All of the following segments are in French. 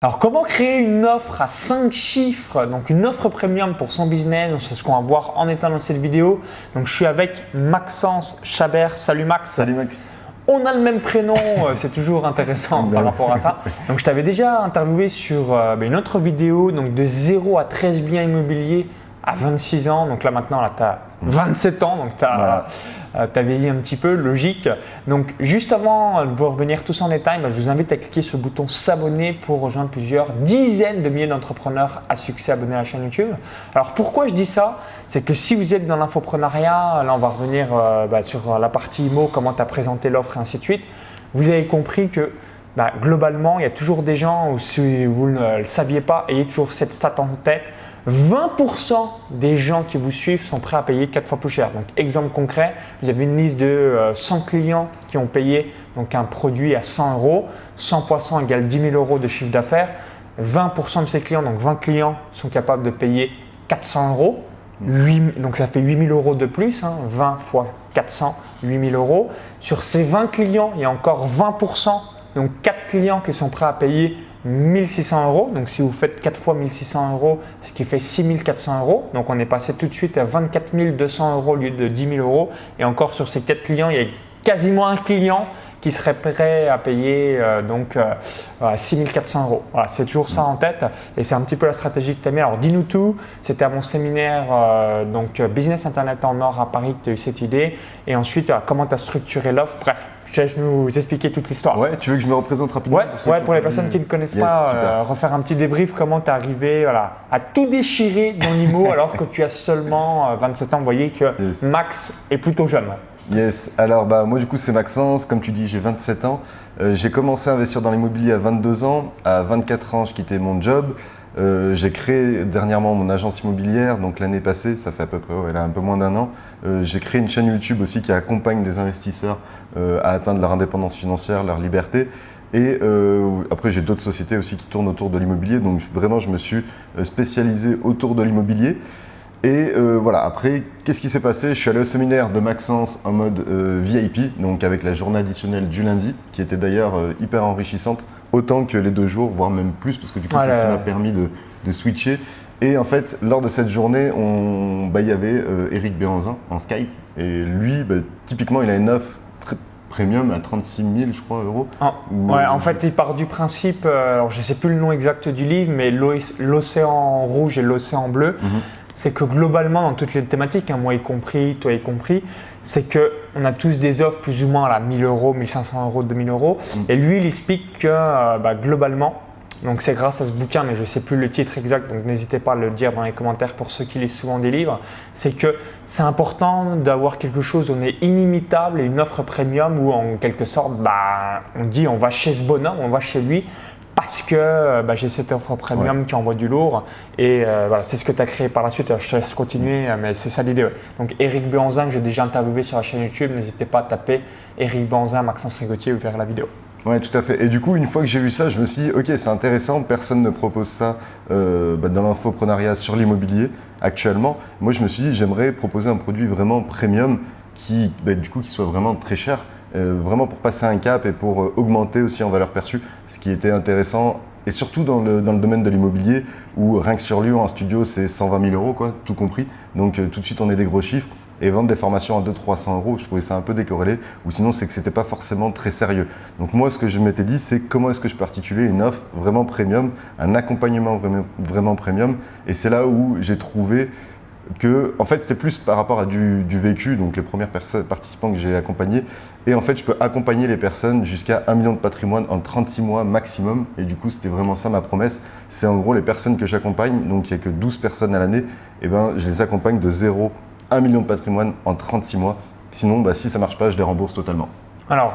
Alors comment créer une offre à 5 chiffres, donc une offre premium pour son business, c'est ce qu'on va voir en étant dans cette vidéo. Donc je suis avec Maxence Chabert. Salut Max. Salut Max. On a le même prénom, euh, c'est toujours intéressant par rapport à ça. Donc je t'avais déjà interviewé sur euh, ben, une autre vidéo, donc de 0 à 13 biens immobiliers à 26 ans. Donc là maintenant, là, tu as 27 ans, donc tu as, euh, vieilli un petit peu, logique. Donc juste avant de vous revenir tous en détail, bah, je vous invite à cliquer sur le bouton s'abonner pour rejoindre plusieurs dizaines de milliers d'entrepreneurs à succès abonnés à la chaîne YouTube. Alors pourquoi je dis ça? C'est que si vous êtes dans l'infoprenariat, là on va revenir euh, bah, sur la partie IMO, comment tu as présenté l'offre et ainsi de suite. Vous avez compris que bah, globalement, il y a toujours des gens, ou si vous ne le saviez pas, ayez toujours cette stat en tête 20% des gens qui vous suivent sont prêts à payer 4 fois plus cher. Donc, exemple concret, vous avez une liste de 100 euh, clients qui ont payé donc, un produit à 100 euros. 100 fois 100 égale 10 000 euros de chiffre d'affaires. 20% de ces clients, donc 20 clients, sont capables de payer 400 euros. donc ça fait 8 000 euros de plus, 20 hein. fois 400, 8 000 euros. Sur ces 20 clients, il y a encore 20%, donc 4 clients qui sont prêts à payer 1600 euros. Donc, si vous faites 4 fois 1600 euros, ce qui fait 6400 euros. Donc, on est passé tout de suite à 24 200 euros au lieu de 10 000 euros. Et encore sur ces 4 clients, il y a quasiment un client qui serait prêt à payer euh, donc 6400 euh, euros. Voilà, c'est toujours ça en tête et c'est un petit peu la stratégie que tu as mis. Alors dis-nous tout, c'était à mon séminaire euh, donc Business Internet en or à Paris que tu as eu cette idée et ensuite comment tu as structuré l'offre? Bref, je vais nous expliquer toute l'histoire. Ouais, tu veux que je me représente rapidement Ouais, pour, ouais, pour les personnes qui ne connaissent pas, euh, refaire un petit débrief, comment tu es arrivé voilà, à tout déchirer dans l'IMO alors que tu as seulement 27 euh, ans. Vous voyez que Max est plutôt jeune. Yes, alors bah, moi du coup c'est Maxence, comme tu dis j'ai 27 ans. Euh, j'ai commencé à investir dans l'immobilier à 22 ans. À 24 ans je quittais mon job. Euh, j'ai créé dernièrement mon agence immobilière, donc l'année passée, ça fait à peu près elle a un peu moins d'un an. Euh, j'ai créé une chaîne YouTube aussi qui accompagne des investisseurs euh, à atteindre leur indépendance financière, leur liberté. Et après, j'ai d'autres sociétés aussi qui tournent autour de l'immobilier. Donc vraiment, je me suis spécialisé autour de l'immobilier. Et voilà, après, qu'est-ce qui s'est passé? Je suis allé au séminaire de Maxence en mode VIP, donc avec la journée additionnelle du lundi, qui était d'ailleurs hyper enrichissante autant que les deux jours, voire même plus, parce que du coup, c'est ce qui m'a permis de, switcher. Et en fait, lors de cette journée, bah, il y avait euh, Eric Béanzin en Skype. Et lui, bah, typiquement, il a une offre très premium à 36 000, je crois, euros. Ah, ouais, en fait, il part du principe, euh, alors je ne sais plus le nom exact du livre, mais l'océan rouge et l'océan bleu. Mhm c'est que globalement, dans toutes les thématiques, hein, moi y compris, toi y compris, c'est qu'on a tous des offres plus ou moins à 1000 euros, 1500 euros, 2000 euros. Mm. Et lui, il explique que euh, bah, globalement, donc c'est grâce à ce bouquin, mais je ne sais plus le titre exact, donc n'hésitez pas à le dire dans les commentaires pour ceux qui lisent souvent des livres, c'est que c'est important d'avoir quelque chose où on est inimitable et une offre premium où en quelque sorte, bah, on dit on va chez ce bonhomme, on va chez lui, parce que euh, bah, j'ai cette offre premium qui envoie du lourd. Et euh, voilà, c'est ce que tu as créé par la suite. je te laisse continuer, mais c'est ça l'idée. Donc, Eric Béanzin, que j'ai déjà interviewé sur la chaîne YouTube, n'hésitez pas à taper Eric Béanzin, Maxence Rigotier ou vers la vidéo. Oui, tout à fait. Et du coup, une fois que j'ai vu ça, je me suis dit, ok, c'est intéressant, personne ne propose ça euh, bah, dans l'infoprenariat sur l'immobilier actuellement. Moi, je me suis dit, j'aimerais proposer un produit vraiment premium qui, bah, du coup, qui soit vraiment très cher. Euh, vraiment pour passer un cap et pour euh, augmenter aussi en valeur perçue, ce qui était intéressant. Et surtout dans le, dans le domaine de l'immobilier, où rien que sur Lyon, en studio, c'est 120 000 euros, quoi, tout compris. Donc euh, tout de suite, on est des gros chiffres. Et vendre des formations à 200-300 euros, je trouvais ça un peu décorrélé, ou sinon c'est que c'était pas forcément très sérieux. Donc moi, ce que je m'étais dit, c'est comment est-ce que je peux articuler une offre vraiment premium, un accompagnement vraiment premium. Et c'est là où j'ai trouvé que, en fait, c'était plus par rapport à du, vécu, donc les premières personnes, participants que j'ai accompagnés. Et en fait, je peux accompagner les personnes jusqu'à 1 million de patrimoine en 36 mois maximum. Et du coup, c'était vraiment ça ma promesse. C'est en gros les personnes que j'accompagne, donc il n'y a que 12 personnes à l'année, et eh ben, je les accompagne de 0 à 1 million de patrimoine en 36 mois. Sinon, bah, si ça ne marche pas, je les rembourse totalement. Alors,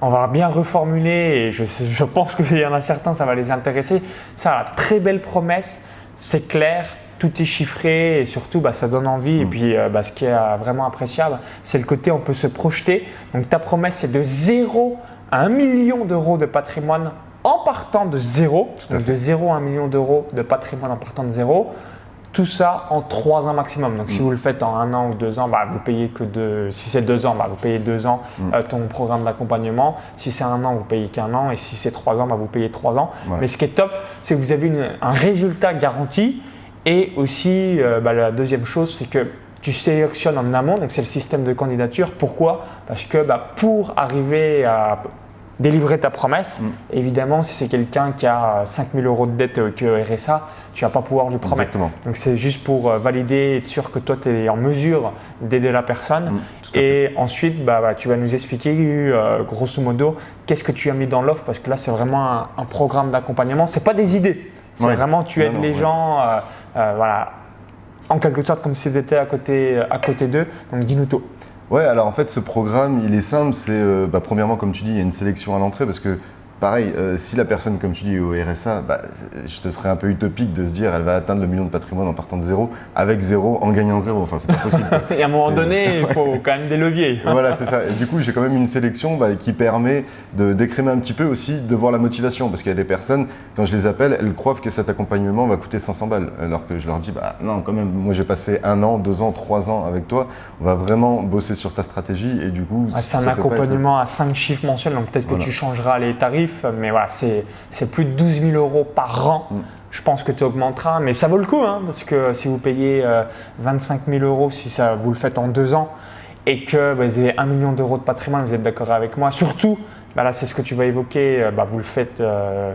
on va bien reformuler, et je, je pense qu'il y en a certains, ça va les intéresser. Ça, très belle promesse, c'est clair, tout est chiffré et surtout bah, ça donne envie. Et mm. puis euh, bah, ce qui est euh, vraiment appréciable, c'est le côté on peut se projeter. Donc ta promesse c'est de 0 à 1 million d'euros de patrimoine en partant de zéro. Donc de 0 à 1 million d'euros de patrimoine en partant de zéro. Tout ça en trois ans maximum. Donc, si Mm. vous le faites en un an ou deux ans, bah, vous payez que deux. Si c'est deux ans, bah, vous payez deux ans Mm. euh, ton programme d'accompagnement. Si c'est un an, vous payez qu'un an. Et si c'est trois ans, bah, vous payez trois ans. Mais ce qui est top, c'est que vous avez une- un résultat garanti. Et aussi, euh, bah, la deuxième chose, c'est que tu sélectionnes en amont. Donc, c'est le système de candidature. Pourquoi? Parce que bah, pour arriver à délivrer ta promesse, Mm. évidemment, si c'est quelqu'un qui a 5000 euros de dette euh, que RSA, tu vas pas pouvoir lui promettre. Exactement. Donc c'est juste pour euh, valider, être sûr que toi tu es en mesure d'aider la personne. Mm, fait. Et ensuite, bah, bah, tu vas nous expliquer euh, grosso modo qu'est-ce que tu as mis dans l'offre parce que là c'est vraiment un, un programme d'accompagnement. C'est pas des idées. C'est Ouais. vraiment tu aides non, les ouais. gens, euh, voilà, en quelque sorte comme si tu étais à côté, à côté d'eux. Donc dis-nous tout. Ouais, alors en fait, ce programme, il est simple. C'est euh, bah, premièrement, comme tu dis, il y a une sélection à l'entrée parce que, pareil, euh, si la personne, comme tu dis, est au RSA, bah, ce serait un peu utopique de se dire elle va atteindre le million de patrimoine en partant de zéro, avec zéro, en gagnant zéro. Enfin, c'est pas possible. Et à un moment donné, il faut quand même des leviers. voilà, c'est ça. Et du coup, j'ai quand même une sélection bah, qui permet de décrémer un petit peu aussi de voir la motivation. Parce qu'il y a des personnes, quand je les appelle, elles croient que cet accompagnement va coûter 500 balles. Alors que je leur dis, bah non, quand même, moi j'ai passé un an, deux ans, trois ans avec toi. On va vraiment bosser sur ta stratégie. Et du coup, Ah, c'est un être- accompagnement à 5 chiffres mensuels, donc peut-être que tu changeras les tarifs, mais voilà, c'est plus de 12 000 euros par an. Mm. Je pense que tu augmenteras, mais ça vaut le coup, hein, parce que si vous payez euh, 25 000 euros, si ça, vous le faites en deux ans, et que bah, vous avez 1 million d'euros de patrimoine, vous êtes d'accord avec moi. Surtout, bah là, c'est ce que tu vas évoquer, euh, bah, vous le faites euh,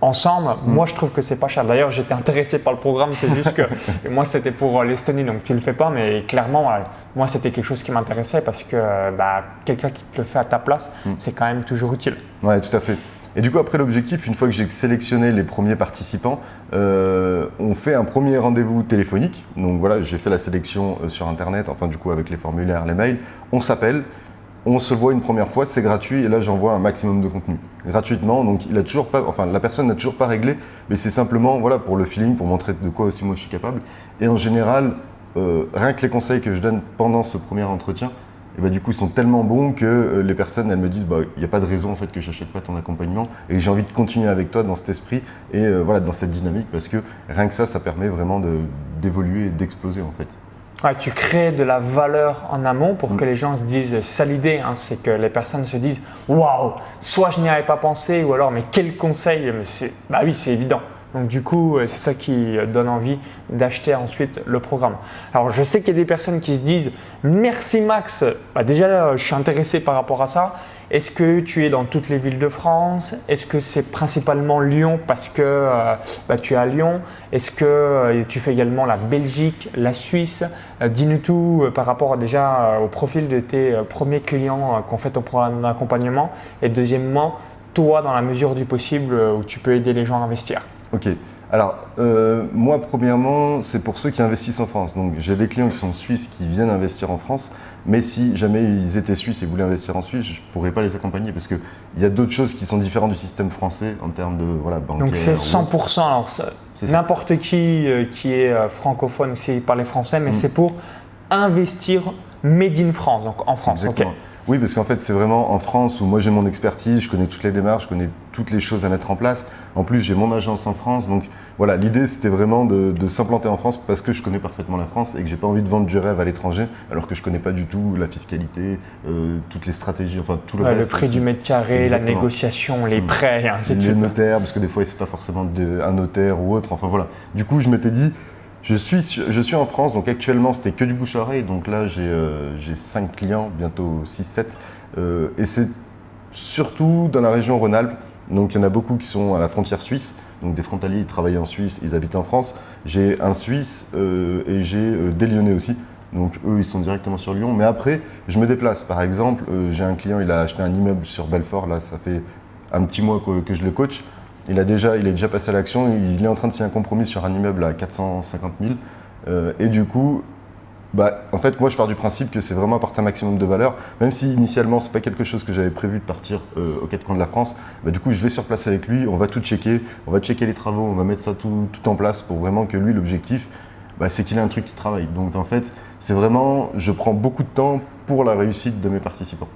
ensemble. Mm. Moi, je trouve que c'est pas cher. D'ailleurs, j'étais intéressé par le programme, c'est juste que moi, c'était pour euh, l'Estonie, donc tu le fais pas, mais clairement, voilà, moi, c'était quelque chose qui m'intéressait parce que euh, bah, quelqu'un qui te le fait à ta place, Mm. c'est quand même toujours utile. Ouais, tout à fait. Et du coup, après l'objectif, une fois que j'ai sélectionné les premiers participants, euh, on fait un premier rendez-vous téléphonique. Donc voilà, j'ai fait la sélection sur Internet, enfin du coup avec les formulaires, les mails. On s'appelle, on se voit une première fois, c'est gratuit, et là j'envoie un maximum de contenu gratuitement. Donc il a toujours pas, enfin la personne n'a toujours pas réglé, mais c'est simplement voilà pour le feeling, pour montrer de quoi aussi moi je suis capable. Et en général, euh, rien que les conseils que je donne pendant ce premier entretien, et bah, du coup, ils sont tellement bons que euh, les personnes, elles me disent, bah, il n'y a pas de raison en fait que j'achète pas ton accompagnement et j'ai envie de continuer avec toi dans cet esprit et euh, voilà, dans cette dynamique parce que rien que ça, ça permet vraiment d'évoluer et d'exploser en fait. Ouais, tu crées de la valeur en amont pour Mm. que les gens se disent, ça l'idée, hein, c'est que les personnes se disent, waouh, soit je n'y avais pas pensé, ou alors, mais quel conseil Mais Bah oui, c'est évident. Donc du coup, euh, c'est ça qui euh, donne envie d'acheter ensuite le programme. Alors je sais qu'il y a des personnes qui se disent, merci Max, Bah, déjà euh, je suis intéressé par rapport à ça. Est-ce que tu es dans toutes les villes de France? Est-ce que c'est principalement Lyon parce que euh, bah, tu es à Lyon? Est-ce que euh, tu fais également la Belgique, la Suisse? Euh, Dis-nous tout par rapport déjà au profil de tes premiers clients ont fait ton programme d'accompagnement. Et deuxièmement, toi, dans la mesure du possible, où tu peux aider les gens à investir. Ok. Alors, moi, premièrement, c'est pour ceux qui investissent en France. Donc, j'ai des clients qui sont suisses qui viennent investir en France. Mais si jamais ils étaient suisses et voulaient investir en Suisse, je ne pourrais pas les accompagner parce qu'il y a d'autres choses qui sont différentes du système français en termes de voilà, bancaire. Donc c'est ou- 100%. Alors, ça- C'est ça. n'importe qui euh, qui est euh, francophone, qui parle français, mais Mm. c'est pour investir made in France, donc en France. Exactement. Oui, parce qu'en fait, c'est vraiment en France où moi j'ai mon expertise, je connais toutes les démarches, je connais toutes les choses à mettre en place. En plus, j'ai mon agence en France. Donc voilà, l'idée c'était vraiment de, de s'implanter en France parce que je connais parfaitement la France et que j'ai pas envie de vendre du rêve à l'étranger alors que je connais pas du tout la fiscalité, euh, toutes les stratégies, enfin tout le Ouais, le reste. prix du mètre carré, la négociation, les Mm. prêts, de les notaires, parce que des fois c'est pas forcément de- un notaire ou autre. Enfin voilà. Du coup, je m'étais dit, je suis, su- je suis en France, donc actuellement c'était que du bouche à oreille. Donc là, j'ai euh, j'ai 5 clients, bientôt 6-7. euh, et c'est surtout dans la région Rhône-Alpes. Donc il y en a beaucoup qui sont à la frontière suisse. Donc des frontaliers, ils travaillent en Suisse, ils habitent en France. J'ai un Suisse euh, et j'ai euh, des Lyonnais aussi. Donc eux, ils sont directement sur Lyon. Mais après, je me déplace. Par exemple, euh, j'ai un client, il a acheté un immeuble sur Belfort. Là, ça fait un petit mois que, je le coach. Il, a déjà, il est déjà passé à l'action. Il est en train de signer un compromis sur un immeuble à 450 000. Euh, et du coup, bah, en fait, moi, je pars du principe que c'est vraiment apporter un maximum de valeur. Même si initialement, c'est pas quelque chose que j'avais prévu de partir euh, aux quatre coins de la France. Bah, du coup, je vais sur place avec lui. On va tout checker. On va checker les travaux. On va mettre ça tout, tout en place pour vraiment que lui, l'objectif, bah, c'est qu'il ait un truc qui travaille. Donc, en fait, c'est vraiment, je prends beaucoup de temps pour la réussite de mes participants.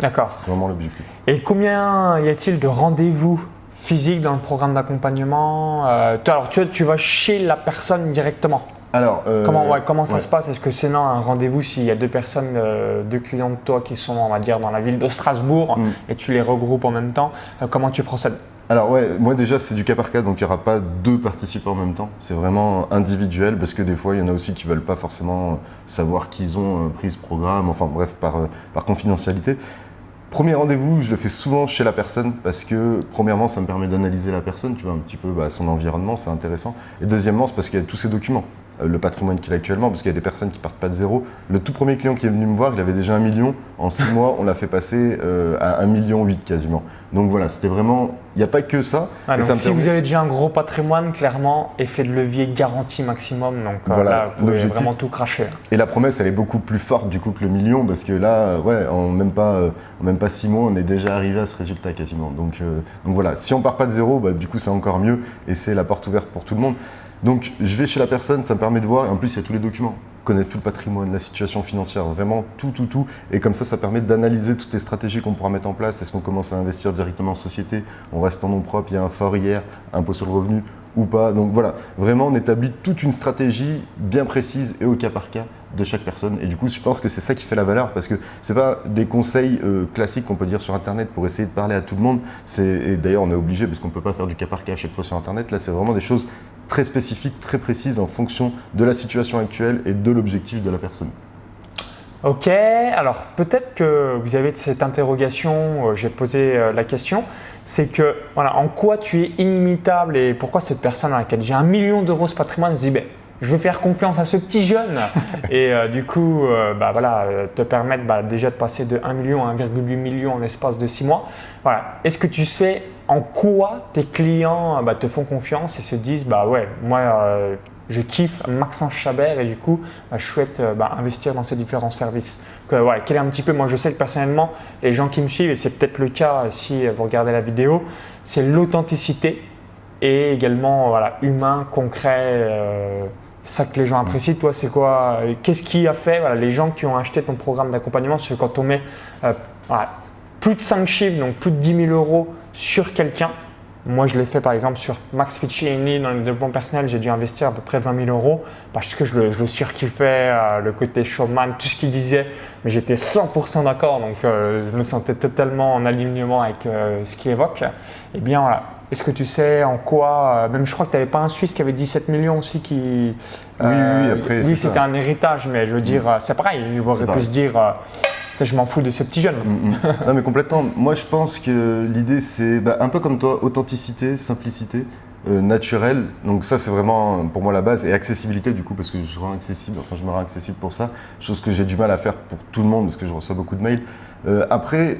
D'accord. C'est vraiment l'objectif. Et combien y a-t-il de rendez-vous physique dans le programme d'accompagnement euh, Alors, tu, tu vas chez la personne directement? Alors, euh, comment, ouais, comment ça se passe? Est-ce que c'est non un rendez-vous s'il y a deux personnes, euh, deux clients de toi qui sont, on va dire, dans la ville de Strasbourg mm. et tu les regroupes en même temps? Euh, Comment tu procèdes? Alors ouais, moi déjà c'est du cas par cas, donc il n'y aura pas deux participants en même temps. C'est vraiment individuel parce que des fois il y en a aussi qui veulent pas forcément savoir qu'ils ont pris ce programme, enfin bref, par, par confidentialité. Premier rendez-vous, je le fais souvent chez la personne parce que, premièrement, ça me permet d'analyser la personne, tu vois, un petit peu bah, son environnement, c'est intéressant. Et deuxièmement, c'est parce qu'il y a tous ces documents. Euh, le patrimoine qu'il a actuellement, parce qu'il y a des personnes qui partent pas de zéro. Le tout premier client qui est venu me voir, il avait déjà un million. En six mois, on l'a fait passer euh, à un million huit quasiment. Donc voilà, c'était vraiment. Il n'y a pas que ça. Ah, si vous avez déjà un gros patrimoine, clairement, effet de levier garanti maximum. Donc euh, voilà, là, vous pouvez vraiment tout cracher. Et la promesse, elle est beaucoup plus forte du coup que le million, parce que là, ouais, en même pas, en même pas six mois, on est déjà arrivé à ce résultat quasiment. Donc, donc voilà, si on part pas de zéro, bah, du coup, c'est encore mieux et c'est la porte ouverte pour tout le monde. Donc je vais chez la personne, ça me permet de voir, et en plus il y a tous les documents, connaître tout le patrimoine, la situation financière, vraiment tout, tout, tout. Et comme ça, ça permet d'analyser toutes les stratégies qu'on pourra mettre en place. Est-ce qu'on commence à investir directement en société? On reste en nom propre, il y a un fort hier, impôt sur le revenu ou pas? Donc voilà, vraiment on établit toute une stratégie bien précise et au cas par cas de chaque personne. Et du coup, je pense que c'est ça qui fait la valeur parce que c'est pas des conseils euh, classiques qu'on peut dire sur Internet pour essayer de parler à tout le monde. Et d'ailleurs, on est obligé parce qu'on ne peut pas faire du cas par cas à chaque fois sur Internet. Là, c'est vraiment des choses très spécifiques, très précises en fonction de la situation actuelle et de l'objectif de la personne. Ok, alors peut-être que vous avez cette interrogation, euh, j'ai posé euh, la question, c'est que voilà, en quoi tu es inimitable et pourquoi cette personne à laquelle j'ai un million d'euros de patrimoine se dit ben, je veux faire confiance à ce petit jeune et euh, du coup euh, bah, voilà, euh, te permettre bah, déjà de passer de 1 million à 1,8 million en l'espace de 6 mois. Voilà. Est-ce que tu sais en quoi tes clients bah, te font confiance et se disent bah ouais, moi je kiffe Maxence Chabert et du coup je souhaite investir dans ces différents services. Que, quel est un petit peu, moi je sais que personnellement les gens qui me suivent et c'est peut-être le cas si vous regardez la vidéo, c'est l'authenticité et également voilà, humain, concret ça que les gens apprécient. Toi, c'est quoi Qu'est-ce qui a fait les gens qui ont acheté ton programme d'accompagnement Parce que quand on met euh, plus de 5 chiffres, donc plus de 10 000 euros sur quelqu'un, moi je l'ai fait par exemple sur Max Ficcioni dans le développement personnel, j'ai dû investir à peu près 20 000 euros parce que je le, je le surkiffais, euh, le côté showman, tout ce qu'il disait, mais j'étais 100% d'accord, donc euh, je me sentais totalement en alignement avec ce qu'il évoque. Et eh bien voilà, est-ce que tu sais en quoi euh, Même je crois que tu n'avais pas un Suisse qui avait 17 millions aussi qui. oui, oui, euh, après. Oui, c'était un héritage, mais je veux dire, mm. c'est pareil. Il aurait pu se dire. Euh, je m'en fous de ce petit jeune. Mm, mm. non, mais complètement. Moi, je pense que l'idée, c'est bah, un peu comme toi authenticité, simplicité. naturel, donc ça c'est vraiment pour moi la base et accessibilité du coup parce que je rends accessible, enfin je me rends accessible pour ça, chose que j'ai du mal à faire pour tout le monde parce que je reçois beaucoup de mails. après,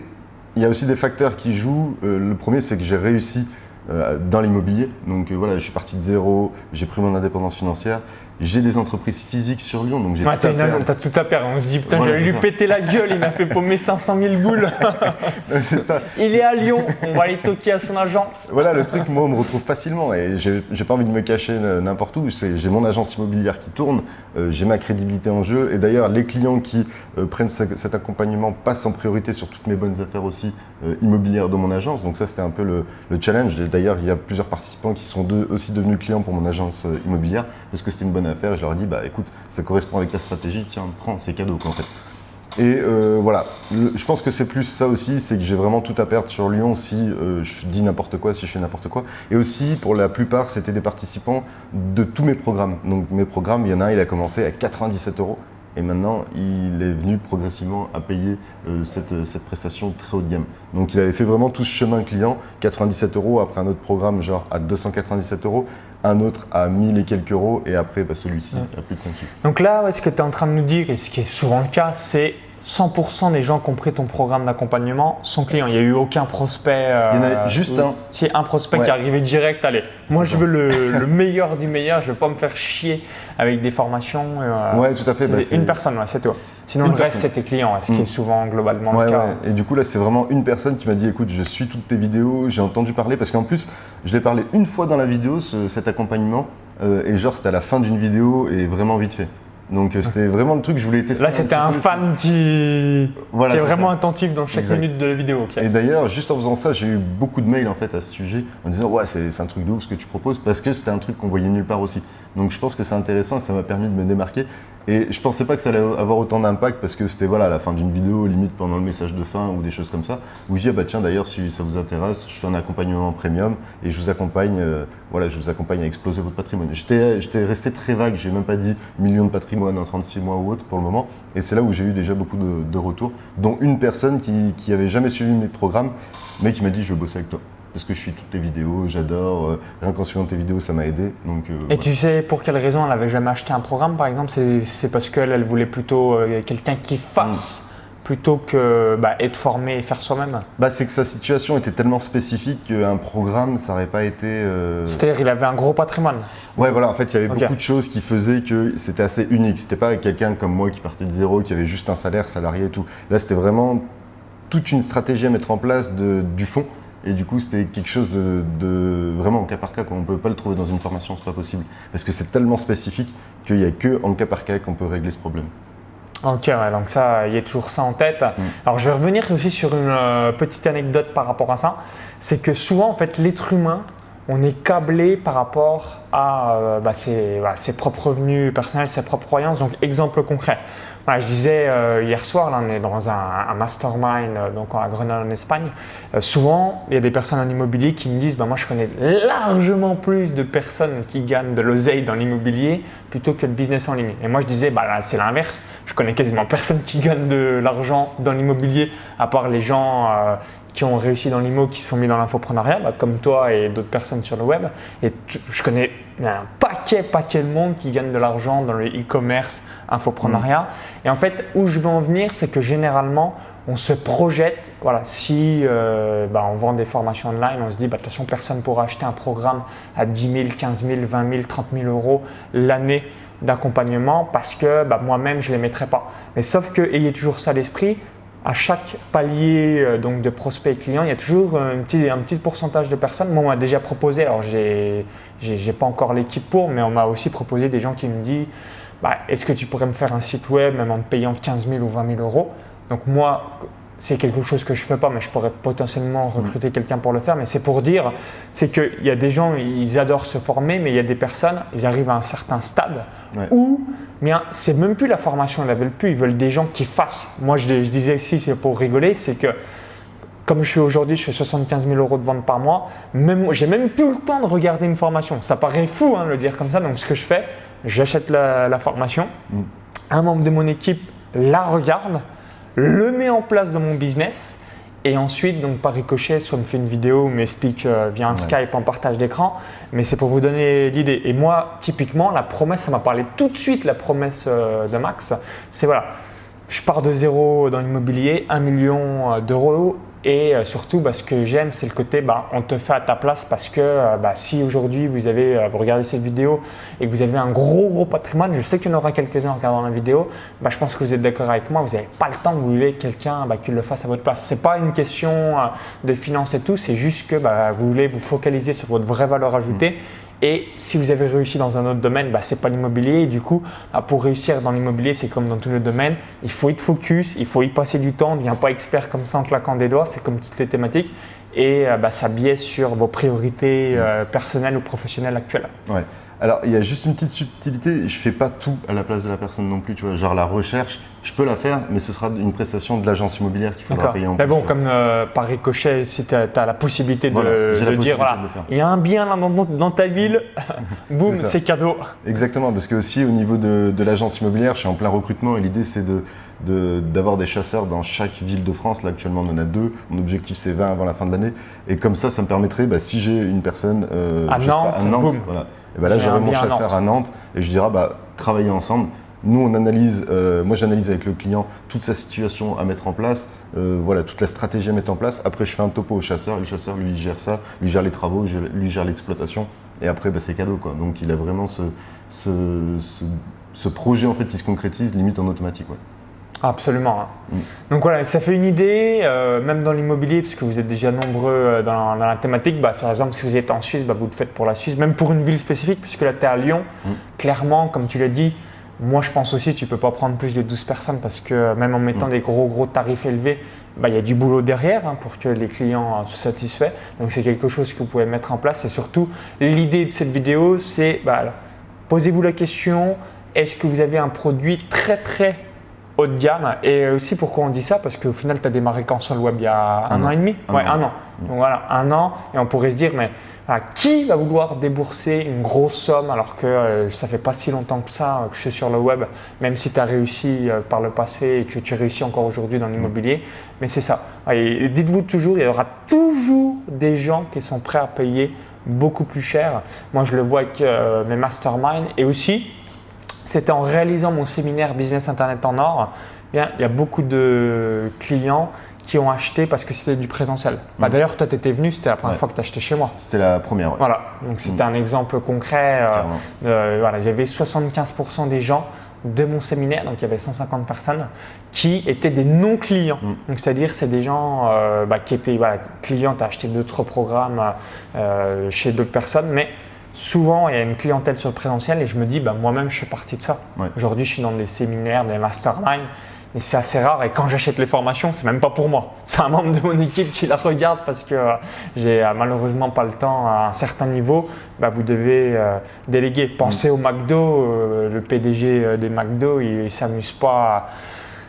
il y a aussi des facteurs qui jouent. le premier c'est que j'ai réussi euh, dans l'immobilier. Donc euh, voilà, je suis parti de zéro, j'ai pris mon indépendance financière. J'ai des entreprises physiques sur Lyon, donc j'ai tout, à perdre. T'as tout à perdre. On se dit, putain, j'allais lui péter la gueule, il m'a fait paumer 500 000 boules. c'est ça. Il est à Lyon, on va aller toquer à son agence. Voilà, le truc, moi, on me retrouve facilement et j'ai pas envie de me cacher n'importe où. J'ai mon agence immobilière qui tourne, euh, j'ai ma crédibilité en jeu. Et d'ailleurs, les clients qui euh, prennent cet accompagnement passent en priorité sur toutes mes bonnes affaires aussi euh, immobilières de mon agence. Donc ça, c'était un peu le, le challenge. D'ailleurs, il y a plusieurs participants qui sont aussi devenus clients pour mon agence immobilière parce que c'était une bonne affaire. Et je leur dit, bah écoute, ça correspond avec ta stratégie, tiens, prends, c'est cadeau quoi, en fait. Et euh, voilà, je pense que c'est plus ça aussi, c'est que j'ai vraiment tout à perdre sur Lyon si euh, je dis n'importe quoi, si je fais n'importe quoi. Et aussi, pour la plupart, c'était des participants de tous mes programmes. Donc mes programmes, il y en a un, il a commencé à 97 euros. Et maintenant, il est venu progressivement à payer euh, cette, cette, prestation très haut de gamme. Donc il avait fait vraiment tout ce chemin client, 97 euros, après un autre programme genre à 297 euros un autre à 1000 et quelques euros, et après bah, celui-ci à plus de 5 000. Donc là, ce que tu es en train de nous dire, et ce qui est souvent le cas, c'est 100% des gens qui ont pris ton programme d'accompagnement sont clients. Il n'y a eu aucun prospect. il y en a euh, juste un. C'est un prospect qui est arrivé direct. Allez, moi je veux le, meilleur du meilleur. Je ne veux pas me faire chier avec des formations. Euh, ouais, tout à fait. Bah, une personne, c'est toi. Sinon, le reste, c'est tes clients, ce qui est mm. souvent globalement le cas. Et du coup, là, c'est vraiment une personne qui m'a dit écoute, je suis toutes tes vidéos, j'ai entendu parler, parce qu'en plus, je l'ai parlé une fois dans la vidéo, cet accompagnement, euh, et genre, c'était à la fin d'une vidéo et vraiment vite fait. Donc euh, c'était vraiment le truc que je voulais tester. Là, c'était un, fan qui, Voilà, qui est c'est vraiment ça. attentif dans chaque Exact. minute de la vidéo. Et d'ailleurs, juste en faisant ça, j'ai eu beaucoup de mails en fait à ce sujet en disant ouais c'est c'est un truc de ouf ce que tu proposes parce que c'était un truc qu'on voyait nulle part aussi. Donc je pense que c'est intéressant et ça m'a permis de me démarquer. Et je pensais pas que ça allait avoir autant d'impact parce que c'était voilà à la fin d'une vidéo, limite pendant le message de fin ou des choses comme ça, où je dis ah bah tiens d'ailleurs si ça vous intéresse, je fais un accompagnement premium et je vous accompagne, euh, voilà, je vous accompagne à exploser votre patrimoine. J'étais resté très vague, j'ai même pas dit millions de patrimoine en 36 mois ou autre pour le moment. Et c'est là où j'ai eu déjà beaucoup de, de retours, dont une personne qui, qui avait jamais suivi mes programmes, mais qui m'a dit je veux bosser avec toi. Parce que je suis toutes tes vidéos, j'adore, rien qu'en suivant tes vidéos ça m'a aidé. Donc, euh, Et voilà. tu sais pour quelle raison elle n'avait jamais acheté un programme par exemple? C'est parce qu'elle elle voulait plutôt euh, quelqu'un qui fasse plutôt que bah, être formé et faire soi-même. Bah, c'est que sa situation était tellement spécifique qu'un programme ça aurait pas été. euh, C'est-à-dire il avait un gros patrimoine. Ouais, voilà, en fait, il y avait beaucoup de choses qui faisaient que c'était assez unique. C'était pas quelqu'un comme moi qui partait de zéro, qui avait juste un salaire, salarié et tout. Là, c'était vraiment toute une stratégie à mettre en place de, du fond. Et du coup, c'était quelque chose de, de vraiment en cas par cas. quoi. On ne peut pas le trouver dans une formation, c'est pas possible. Parce que c'est tellement spécifique qu'il n'y a que en cas par cas qu'on peut régler ce problème. Ok, ouais, donc ça, il y a toujours ça en tête. Mm. Alors je vais revenir aussi sur une euh, petite anecdote par rapport à ça. C'est que souvent, en fait, l'être humain, on est câblé par rapport à euh, bah, ses, voilà, ses propres revenus personnels, ses propres croyances. Donc, exemple concret. Je disais euh, hier soir, là, on est dans un, mastermind euh, donc à Grenade en Espagne. Euh, souvent, il y a des personnes en immobilier qui me disent bah, Moi, je connais largement plus de personnes qui gagnent de l'oseille dans l'immobilier plutôt que le business en ligne. Et moi, je disais bah, là, C'est l'inverse. Je connais quasiment personne qui gagne de l'argent dans l'immobilier, à part les gens qui ont réussi dans l'IMO, qui se sont mis dans l'infoprenariat, bah, comme toi et d'autres personnes sur le web. Et tu- je connais un paquet, paquet de monde qui gagne de l'argent dans le e-commerce, infoprenariat. Et en fait, où je veux en venir, c'est que généralement, on se projette, voilà, si euh, bah, on vend des formations online, on se dit, bah, de toute façon, personne ne pourra acheter un programme à 10 000, 15 000, 20 000, 30 000 euros l'année d'accompagnement parce que bah, moi-même, je ne les mettrai pas. Mais sauf que, ayez toujours ça à l'esprit, à chaque palier euh, donc de prospects clients, il y a toujours un petit, un petit pourcentage de personnes. Moi, on m'a déjà proposé, alors j'ai j'ai pas encore l'équipe pour, mais on m'a aussi proposé des gens qui me disent bah, est-ce que tu pourrais me faire un site web même en te payant 15 000 ou 20 000 euros? Donc moi, c'est quelque chose que je fais pas, mais je pourrais potentiellement recruter quelqu'un pour le faire. Mais c'est pour dire, c'est qu'il y a des gens, ils adorent se former, mais il y a des personnes, ils arrivent à un certain stade Ouais. où, bien, c'est même plus la formation, ils la veulent plus, ils veulent des gens qui fassent. Moi, je, je disais ici, c'est pour rigoler, c'est que comme je suis aujourd'hui, je fais 75 000 euros de vente par mois, même, j'ai même plus le temps de regarder une formation. Ça paraît fou hein, de le dire comme ça, donc ce que je fais, j'achète la, la formation, Mm. un membre de mon équipe la regarde, le met en place dans mon business, et ensuite, donc par ricochet, soit me fait une vidéo ou m'explique euh, via un Ouais. Skype en partage d'écran, mais c'est pour vous donner l'idée. Et moi, typiquement, la promesse, ça m'a parlé tout de suite, la promesse euh, de Max, c'est voilà, je pars de zéro dans l'immobilier, 1 million euh, d'euros. Et euh, surtout, bah, ce que j'aime, c'est le côté, bah, on te fait à ta place parce que euh, bah, si aujourd'hui vous avez, euh, vous regardez cette vidéo et que vous avez un gros gros patrimoine, je sais qu'il y en aura quelques-uns en regardant la vidéo, bah, je pense que vous êtes d'accord avec moi, vous n'avez pas le temps, vous voulez quelqu'un bah, qui le fasse à votre place. C'est pas une question de finance et tout, c'est juste que vous voulez vous focaliser sur votre vraie valeur ajoutée. Et si vous avez réussi dans un autre domaine, bah, ce n'est pas l'immobilier. Du coup, bah, pour réussir dans l'immobilier, c'est comme dans tous les domaines, il faut être focus, il faut y passer du temps. On ne devient pas expert comme ça en claquant des doigts, c'est comme toutes les thématiques. Et euh, bah, ça biaise sur vos priorités euh, personnelles ou professionnelles actuelles. Ouais. Alors, il y a juste une petite subtilité. Je fais pas tout à la place de la personne non plus. Tu vois, genre la recherche, je peux la faire, mais ce sera une prestation de l'agence immobilière qu'il faudra payer en Mais bon, comme euh, par ricochet, si tu as, la possibilité de, Voilà, la dire voilà, de le faire. il y a un bien là dans, dans ta ville, boum, C'est cadeau. Exactement, parce que aussi au niveau de, de l'agence immobilière, je suis en plein recrutement et l'idée c'est de- d'avoir des chasseurs dans chaque ville de France. Là actuellement on en a deux. Mon objectif c'est 20 avant la fin de l'année. Et comme ça, ça me permettrait, bah, si j'ai une personne euh, À pas, Nantes, à Nantes boum. voilà. Et bah là j'aurai mon à chasseur Nantes. à Nantes et je dirai bah travailler ensemble. Nous on analyse, euh, moi j'analyse avec le client toute sa situation à mettre en place, euh, voilà toute la stratégie à mettre en place. Après je fais un topo au chasseur, le chasseur lui gère ça, lui gère les travaux, lui gère l'exploitation. Et après bah, c'est cadeau quoi. Donc il a vraiment ce, ce, ce- ce projet en fait qui se concrétise limite en automatique. ouais. Absolument. hein. Mm. Donc voilà, ça fait une idée, euh, même dans l'immobilier, puisque vous êtes déjà nombreux dans, dans la thématique. Bah, par exemple, si vous êtes en Suisse, bah, vous le faites pour la Suisse, même pour une ville spécifique, puisque là, tu es à Lyon. Mm. Clairement, comme tu l'as dit, Moi, je pense aussi, tu peux pas prendre plus de 12 personnes parce que même en mettant des gros gros tarifs élevés, bah, il y a du boulot derrière hein, pour que les clients soient satisfaits. Donc c'est quelque chose que vous pouvez mettre en place. Et surtout, l'idée de cette vidéo, c'est bah, posez-vous la question est-ce que vous avez un produit très très haut de gamme? Et aussi pourquoi on dit ça? Parce qu'au final, tu as démarré quand sur le web? Il y a un, an. et demi? Un Ouais, an. un an. Donc voilà, un an. Et on pourrait se dire, mais qui va vouloir débourser une grosse somme alors que euh, ça fait pas si longtemps que ça euh, que je suis sur le web, même si tu as réussi euh, par le passé et que tu réussis encore aujourd'hui dans l'immobilier? Mais c'est ça. Et dites-vous toujours, il y aura toujours des gens qui sont prêts à payer beaucoup plus cher. Moi, je le vois avec mes masterminds et aussi, c'était en réalisant mon séminaire Business Internet en or. Bien, il y a beaucoup de clients qui ont acheté parce que c'était du présentiel. Bah, Mm. D'ailleurs, toi, tu étais venu, c'était la première Ouais. fois que tu acheté chez moi. C'était la première. ouais. Voilà, donc c'était un exemple concret. euh, euh, voilà, J'avais 75% des gens de mon séminaire, donc il y avait 150 personnes, qui étaient des non-clients. Mm. Donc c'est-à-dire c'est des gens euh, bah, qui étaient voilà, clients, tu as acheté d'autres programmes euh, chez d'autres personnes, mais souvent il y a une clientèle sur le présentiel et je me dis, bah, moi-même je fais partie de ça. Ouais. Aujourd'hui je suis dans des séminaires, des masterminds, mais c'est assez rare et quand j'achète les formations, c'est même pas pour moi. C'est un membre de mon équipe qui la regarde parce que euh, j'ai euh, malheureusement pas le temps à un certain niveau. Bah, vous devez euh, déléguer. Pensez au McDo, le PDG des McDo, il, s'amuse pas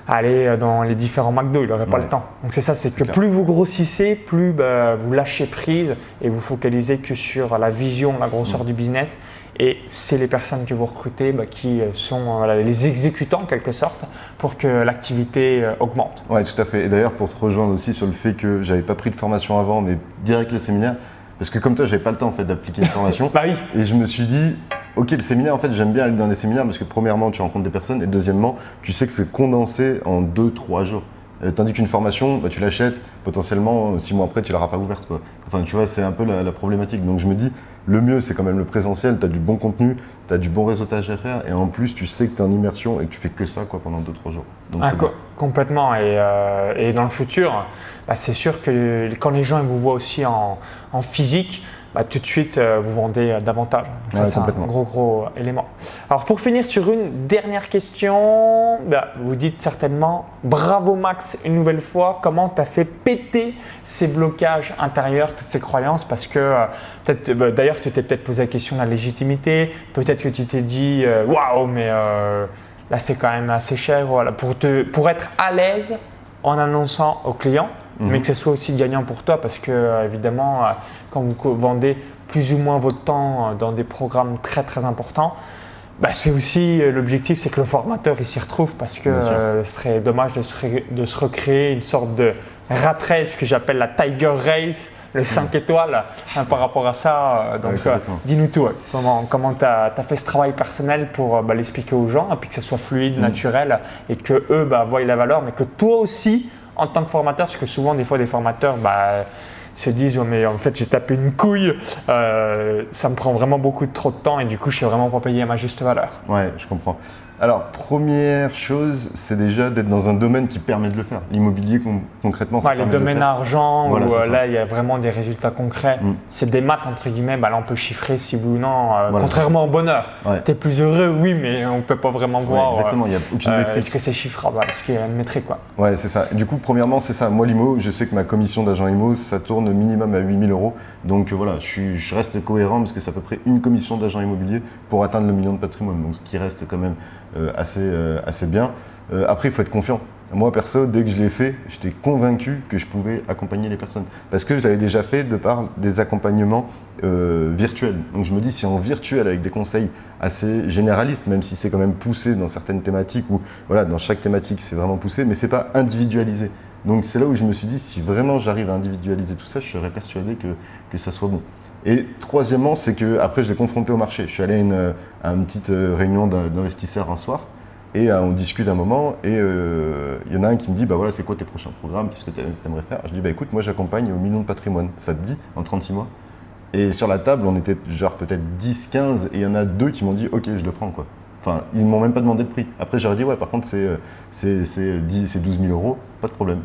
à aller dans les différents McDo, il n'aurait pas le temps. Donc c'est ça, c'est que clair. plus vous grossissez, plus bah, vous lâchez prise et vous focalisez que sur la vision, la grosseur du business. Et c'est les personnes que vous recrutez bah, qui euh, sont euh, voilà, les exécutants en quelque sorte pour que l'activité euh, augmente. Ouais, tout à fait. Et d'ailleurs, pour te rejoindre aussi sur le fait que j'avais pas pris de formation avant, mais direct le séminaire, parce que comme toi, j'avais pas le temps en fait d'appliquer une formation. Bah oui, Et je me suis dit, ok, le séminaire, en fait, j'aime bien aller dans les séminaires parce que premièrement, tu rencontres des personnes et deuxièmement, tu sais que c'est condensé en 2-3 jours. Euh, tandis qu'une formation, bah, tu l'achètes, potentiellement, 6 mois après, tu l'auras pas ouverte. Quoi. Enfin, tu vois, c'est un peu la, la problématique. Donc je me dis, le mieux, c'est quand même le présentiel, tu as du bon contenu, tu as du bon réseautage à faire et en plus, tu sais que tu es en immersion et que tu fais que ça quoi, pendant 2-3 jours. Donc Ah, co- complètement. Et, euh, et dans le futur, bah, c'est sûr que quand les gens ils vous voient aussi en, en physique, bah, tout de suite euh, vous vendez euh, davantage. Donc ça, Ouais, c'est un gros gros élément. Alors pour finir sur une dernière question, bah, vous dites certainement bravo Max une nouvelle fois. Comment tu as fait péter ces blocages intérieurs, toutes ces croyances? Parce que euh, peut-être, bah, d'ailleurs tu t'es peut-être posé la question de la légitimité. Peut-être que tu t'es dit euh, waouh mais euh, Là, c'est quand même assez cher. Voilà. Pour, te, pour être à l'aise en annonçant aux clients, Mhm. mais que ce soit aussi gagnant pour toi, parce que euh, évidemment, euh, quand vous vendez plus ou moins votre temps euh, dans des programmes très très importants, bah, c'est aussi euh, l'objectif, c'est que le formateur il s'y retrouve, parce que euh, ce serait dommage de se, ré- de se recréer une sorte de rat race que j'appelle la Tiger Race, le 5 étoiles, hein, par rapport à ça. euh, donc, Ouais, complètement. dis-nous tout. ouais. Comment comment tu as, fait ce travail personnel pour bah, l'expliquer aux gens, et puis que ça soit fluide, naturel, et que eux bah, voient la valeur, mais que toi aussi, en tant que formateur, parce que souvent, des fois, des formateurs bah, se disent mais en fait, j'ai tapé une couille, euh, ça me prend vraiment beaucoup trop de temps, et du coup, je suis vraiment pas payé à ma juste valeur. Ouais, je comprends. Alors, première chose, c'est déjà d'être dans un domaine qui permet de le faire. L'immobilier, con- concrètement, ça Ouais, les de domaines argent, Voilà, où c'est euh, là, il y a vraiment des résultats concrets. Mm. C'est des maths, entre guillemets. Bah, là, on peut chiffrer si oui ou non. euh, Voilà, contrairement au bonheur. Ouais. Tu es plus heureux, oui, mais on peut pas vraiment Ouais, voir. exactement, il n'y a aucune euh, métrique. Est-ce que c'est chiffrable Est-ce qu'il y a une métrique quoi Ouais, c'est ça. Du coup, premièrement, c'est ça. Moi, l'IMO, je sais que ma commission d'agent IMO, ça tourne minimum à 8000 euros. Donc euh, voilà, je, suis- je reste cohérent parce que c'est à peu près une commission d'agent immobilier pour atteindre le million de patrimoine. Donc ce qui reste quand même euh, assez, euh, assez bien. Euh, après, il faut être confiant. Moi, perso, dès que je l'ai fait, j'étais convaincu que je pouvais accompagner les personnes. Parce que je l'avais déjà fait de par des accompagnements euh, virtuels. Donc je me dis, si en virtuel, avec des conseils assez généralistes, même si c'est quand même poussé dans certaines thématiques, ou voilà, dans chaque thématique, c'est vraiment poussé, mais c'est pas individualisé. Donc c'est là où je me suis dit, si vraiment j'arrive à individualiser tout ça, je serais persuadé que, que ça soit bon. Et troisièmement, c'est que après je l'ai confronté au marché. Je suis allé à une, petite euh, réunion d'in- d'investisseurs un soir et euh, on discute un moment et euh, il y en a un qui me dit bah voilà c'est quoi tes prochains programmes, qu'est-ce que tu aimerais faire? Je dis bah écoute moi j'accompagne au million de patrimoine, ça te dit? En 36 mois Et sur la table on était genre peut-être 10, 15 et il y en a deux qui m'ont dit ok je le prends quoi. Enfin ils m'ont même pas demandé de prix. Après j'aurais dit ouais par contre c'est c'est c'est 10 c'est 12 000 euros, pas de problème.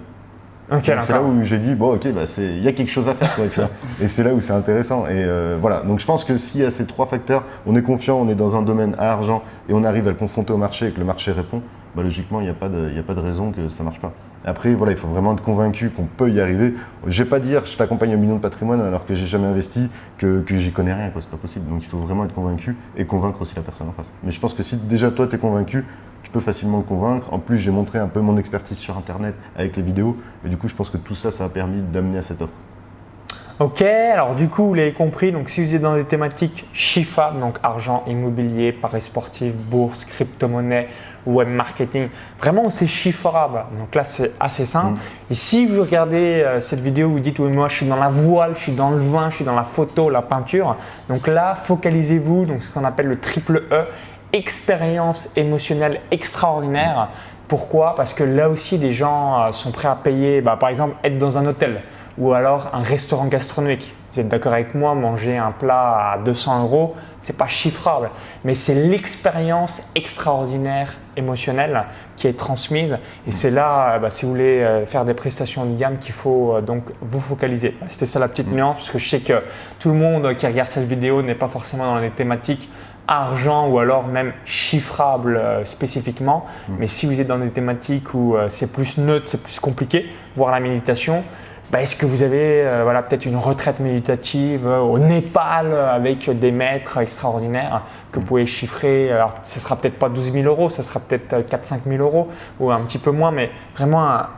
C'est là où j'ai dit, bon, ok, bah, il y a quelque chose à faire. Quoi, tu vois et c'est là où c'est intéressant. Et euh, voilà, donc je pense que s'il y a ces trois facteurs, on est confiant, on est dans un domaine à argent et on arrive à le confronter au marché et que le marché répond, bah, logiquement, il n'y a, pas de, a pas de raison que ça ne marche pas. Après, voilà, il faut vraiment être convaincu qu'on peut y arriver. Je vais pas dire je t'accompagne au million de patrimoine alors que j'ai jamais investi, que, que j'y connais rien, c'est pas possible. Donc il faut vraiment être convaincu et convaincre aussi la personne en face. Mais je pense que si déjà toi tu es convaincu, tu peux facilement le convaincre. En plus, j'ai montré un peu mon expertise sur internet avec les vidéos. Et du coup, je pense que tout ça, ça a permis d'amener à cette offre. Ok, alors du coup, vous l'avez compris, donc si vous êtes dans des thématiques chiffrables, donc argent, immobilier, paris sportif, bourse, crypto-monnaie, web marketing, vraiment c'est chiffrable. Donc là, c'est assez simple. Mm. Et si vous regardez euh, cette vidéo, vous dites oui, moi je suis dans la voile, je suis dans le vin, je suis dans la photo, la peinture. Donc là, focalisez-vous, donc ce qu'on appelle le triple E, expérience émotionnelle extraordinaire. Pourquoi? Parce que là aussi, des gens euh, sont prêts à payer, bah, par exemple, être dans un hôtel ou alors un restaurant gastronomique. Vous êtes d'accord avec moi, manger un plat à 200 euros, c'est pas chiffrable, mais c'est l'expérience extraordinaire émotionnelle qui est transmise. Et c'est là, euh, bah, si vous voulez euh, faire des prestations de gamme, qu'il faut donc vous focaliser. C'était ça la petite nuance, parce que je sais que tout le monde qui regarde cette vidéo n'est pas forcément dans les thématiques argent ou alors même chiffrable spécifiquement. Mais si vous êtes dans des thématiques où c'est plus neutre, c'est plus compliqué, voire la méditation, bah, est-ce que vous avez euh, voilà, peut-être une retraite méditative euh, au Népal euh, avec des maîtres extraordinaires que vous pouvez chiffrer Alors, ce sera peut-être pas 12 000 euros, ce sera peut-être 4-5 000 euros ou un petit peu moins, mais vraiment un,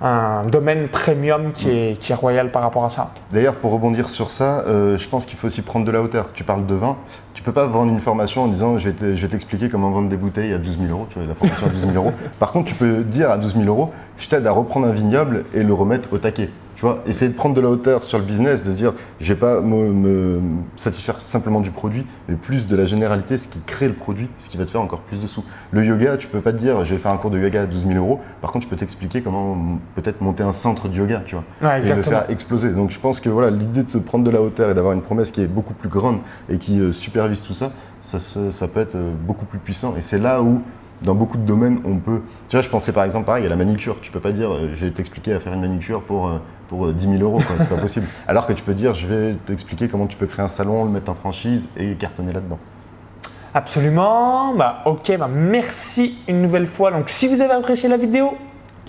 un domaine premium qui est, royal par rapport à ça. D'ailleurs, pour rebondir sur ça, je pense qu'il faut aussi prendre de la hauteur. Tu parles de vin, tu peux pas vendre une formation en disant je vais t'expliquer comment vendre des bouteilles à 12 000 euros, tu vois, la formation à 12 000 euros. Par contre, tu peux dire à 12 000 euros, je t'aide à reprendre un vignoble et le remettre au taquet. Tu vois, essayer de prendre de la hauteur sur le business, de se dire, je vais pas me, satisfaire simplement du produit, mais plus de la généralité, ce qui crée le produit, ce qui va te faire encore plus de sous. Le yoga, tu peux pas te dire, je vais faire un cours de yoga à 12 000 euros. Par contre, je peux t'expliquer comment peut-être monter un centre de yoga, tu vois, et le faire exploser. Donc, je pense que voilà, l'idée de se prendre de la hauteur et d'avoir une promesse qui est beaucoup plus grande et qui euh, supervise tout ça, ça, ça peut être euh, beaucoup plus puissant. Et c'est là où dans beaucoup de domaines, on peut. Tu vois, je pensais par exemple pareil à la manicure. Tu peux pas dire, euh, je vais t'expliquer à faire une manicure pour, euh, pour 10 euh, 000 euros, c'est pas possible. Alors que tu peux dire, je vais t'expliquer comment tu peux créer un salon, le mettre en franchise et cartonner là-dedans. Absolument. Bah, ok, bah, merci une nouvelle fois. Donc, si vous avez apprécié la vidéo,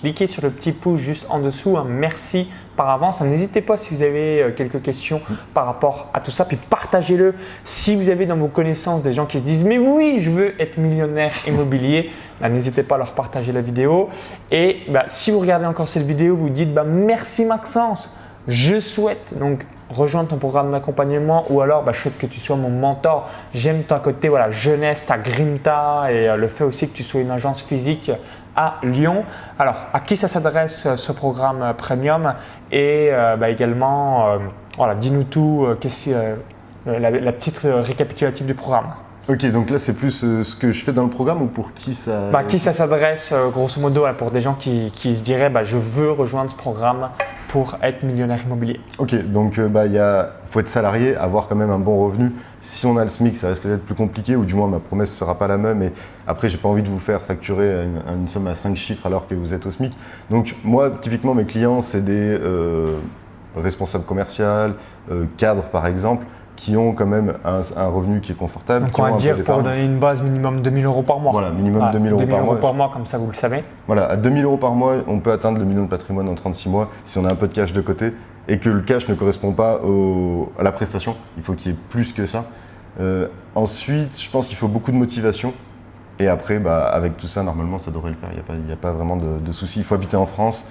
cliquez sur le petit pouce juste en dessous. Hein. Merci par avance. N'hésitez pas si vous avez euh, quelques questions par rapport à tout ça. Puis partagez-le si vous avez dans vos connaissances des gens qui se disent Mais oui, je veux être millionnaire immobilier. Bah, n'hésitez pas à leur partager la vidéo. Et bah, si vous regardez encore cette vidéo, vous dites bah, Merci Maxence. Je souhaite donc rejoindre ton programme d'accompagnement ou alors je souhaite que tu sois mon mentor. J'aime ton côté voilà, jeunesse, ta grinta et euh, le fait aussi que tu sois une agence physique à Lyon. Alors, à qui ça s'adresse euh, ce programme euh, premium? Et bah, également, voilà, dis-nous tout, la, la, petite récapitulative du programme. Ok, donc là c'est plus euh, ce que je fais dans le programme ou pour qui ça bah, Qui ça s'adresse euh, grosso modo pour des gens qui, qui se diraient bah, je veux rejoindre ce programme pour être millionnaire immobilier. Ok, donc il euh, bah, faut être salarié, avoir quand même un bon revenu. Si on a le SMIC, ça risque d'être plus compliqué ou du moins ma promesse ne sera pas la même. Et après, j'ai pas envie de vous faire facturer une, somme à 5 chiffres alors que vous êtes au SMIC. Donc moi, typiquement, mes clients, c'est des responsables commerciaux, cadres par exemple qui ont quand même un, revenu qui est confortable. Donc on va dire pour donner une base minimum 2000 euros par mois. Voilà, minimum 2000 euros, par, mois. par mois. comme ça vous le savez. Voilà, à 2000 euros par mois, on peut atteindre le million de patrimoine en 36 mois si on a un peu de cash de côté et que le cash ne correspond pas à la prestation. Il faut qu'il y ait plus que ça. Euh, ensuite, je pense qu'il faut beaucoup de motivation. Et après, bah, avec tout ça, normalement, ça devrait le faire. Il n'y a, pas vraiment de, de soucis. Il faut habiter en France.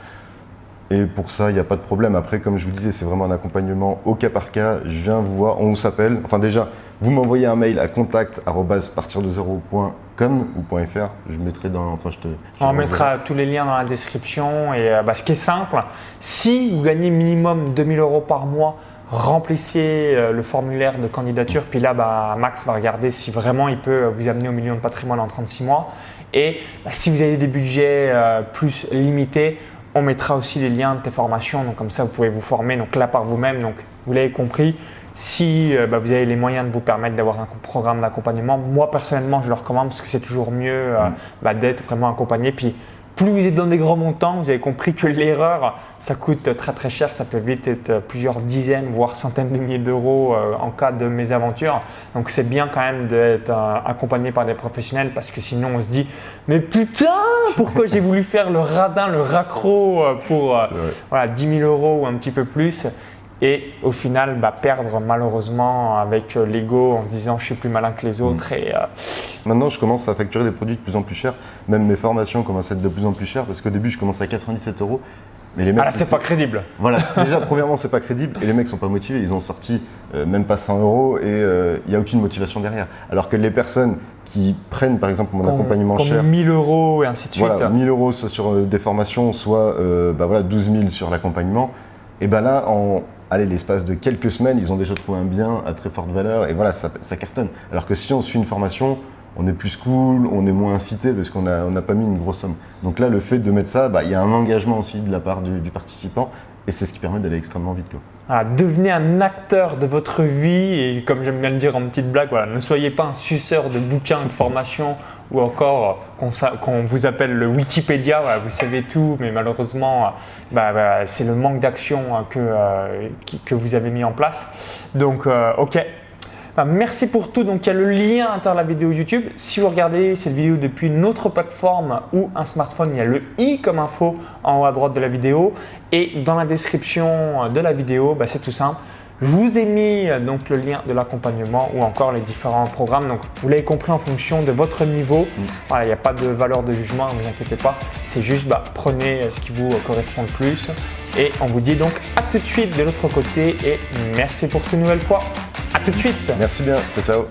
Et pour ça, il n'y a pas de problème. Après, comme je vous disais, c'est vraiment un accompagnement au cas par cas. Je viens vous voir, on s'appelle. Enfin, déjà, vous m'envoyez un mail à contact.partir-de-zéro.com ou .fr. Je mettrai dans. Enfin, je te. on mettra tous les liens dans la description. Et euh, bah, ce qui est simple, si vous gagnez minimum 2000 euros par mois, remplissez euh, le formulaire de candidature. Puis là, bah, Max va regarder si vraiment il peut vous amener au million de patrimoine en 36 mois. Et bah, si vous avez des budgets euh, plus limités, on mettra aussi les liens de tes formations, donc comme ça vous pouvez vous former donc là par vous-même. Donc vous l'avez compris, si euh, bah, vous avez les moyens de vous permettre d'avoir un programme d'accompagnement, moi personnellement je le recommande parce que c'est toujours mieux euh, mm. bah, d'être vraiment accompagné. Puis plus vous êtes dans des grands montants, vous avez compris que l'erreur, ça coûte très très cher, ça peut vite être plusieurs dizaines, voire centaines de milliers d'euros euh, en cas de mésaventure. Donc c'est bien quand même d'être euh, accompagné par des professionnels parce que sinon on se dit mais putain, pourquoi j'ai voulu faire le radin, le raccro euh, pour voilà, 10 000 euros ou un petit peu plus et au final bah, perdre malheureusement avec euh, l'ego en se disant je suis plus malin que les autres. Mm. Et, euh, Maintenant, je commence à facturer des produits de plus en plus chers. Même mes formations commencent à être de plus en plus chères parce qu'au début, je commence à 97 euros. Mais les mecs, ah là, c'est pas crédible. Voilà, déjà, premièrement, c'est pas crédible et les mecs sont pas motivés. Ils ont sorti euh, même pas 100 euros et il n'y a aucune motivation derrière. Alors que les personnes qui prennent par exemple mon accompagnement comme cher. 1000 euros et ainsi de suite. Voilà, 1000 euros soit sur des formations, soit bah voilà, 12 000 sur l'accompagnement. Et ben là, en, allez, l'espace de quelques semaines, ils ont déjà trouvé un bien à très forte valeur et voilà, ça, cartonne. Alors que si on suit une formation, on est plus cool, on est moins incité parce qu'on n'a pas mis une grosse somme. Donc là, le fait de mettre ça, bah, il y a un engagement aussi de la part du, participant et c'est ce qui permet d'aller extrêmement vite. devenez un acteur de votre vie et comme j'aime bien le dire en petite blague, voilà, ne soyez pas un suceur de bouquins, de formation ou encore qu'on vous appelle le Wikipédia, vous savez tout, mais malheureusement, bah, bah, c'est le manque d'action que, euh, que vous avez mis en place. Donc, euh, ok. Bah, merci pour tout. Donc, il y a le lien à l'intérieur de la vidéo YouTube. Si vous regardez cette vidéo depuis une autre plateforme ou un smartphone, il y a le i comme info en haut à droite de la vidéo. Et dans la description de la vidéo, c'est tout simple je vous ai mis euh, donc le lien de l'accompagnement ou encore les différents programmes. Donc vous l'avez compris en fonction de votre niveau. Mm. Voilà, il n'y a pas de valeur de jugement, ne vous inquiétez pas. C'est juste bah, prenez euh, ce qui vous correspond le plus. Et on vous dit donc à tout de suite de l'autre côté et merci pour une nouvelle fois. À tout de suite. Merci bien. Ciao ciao.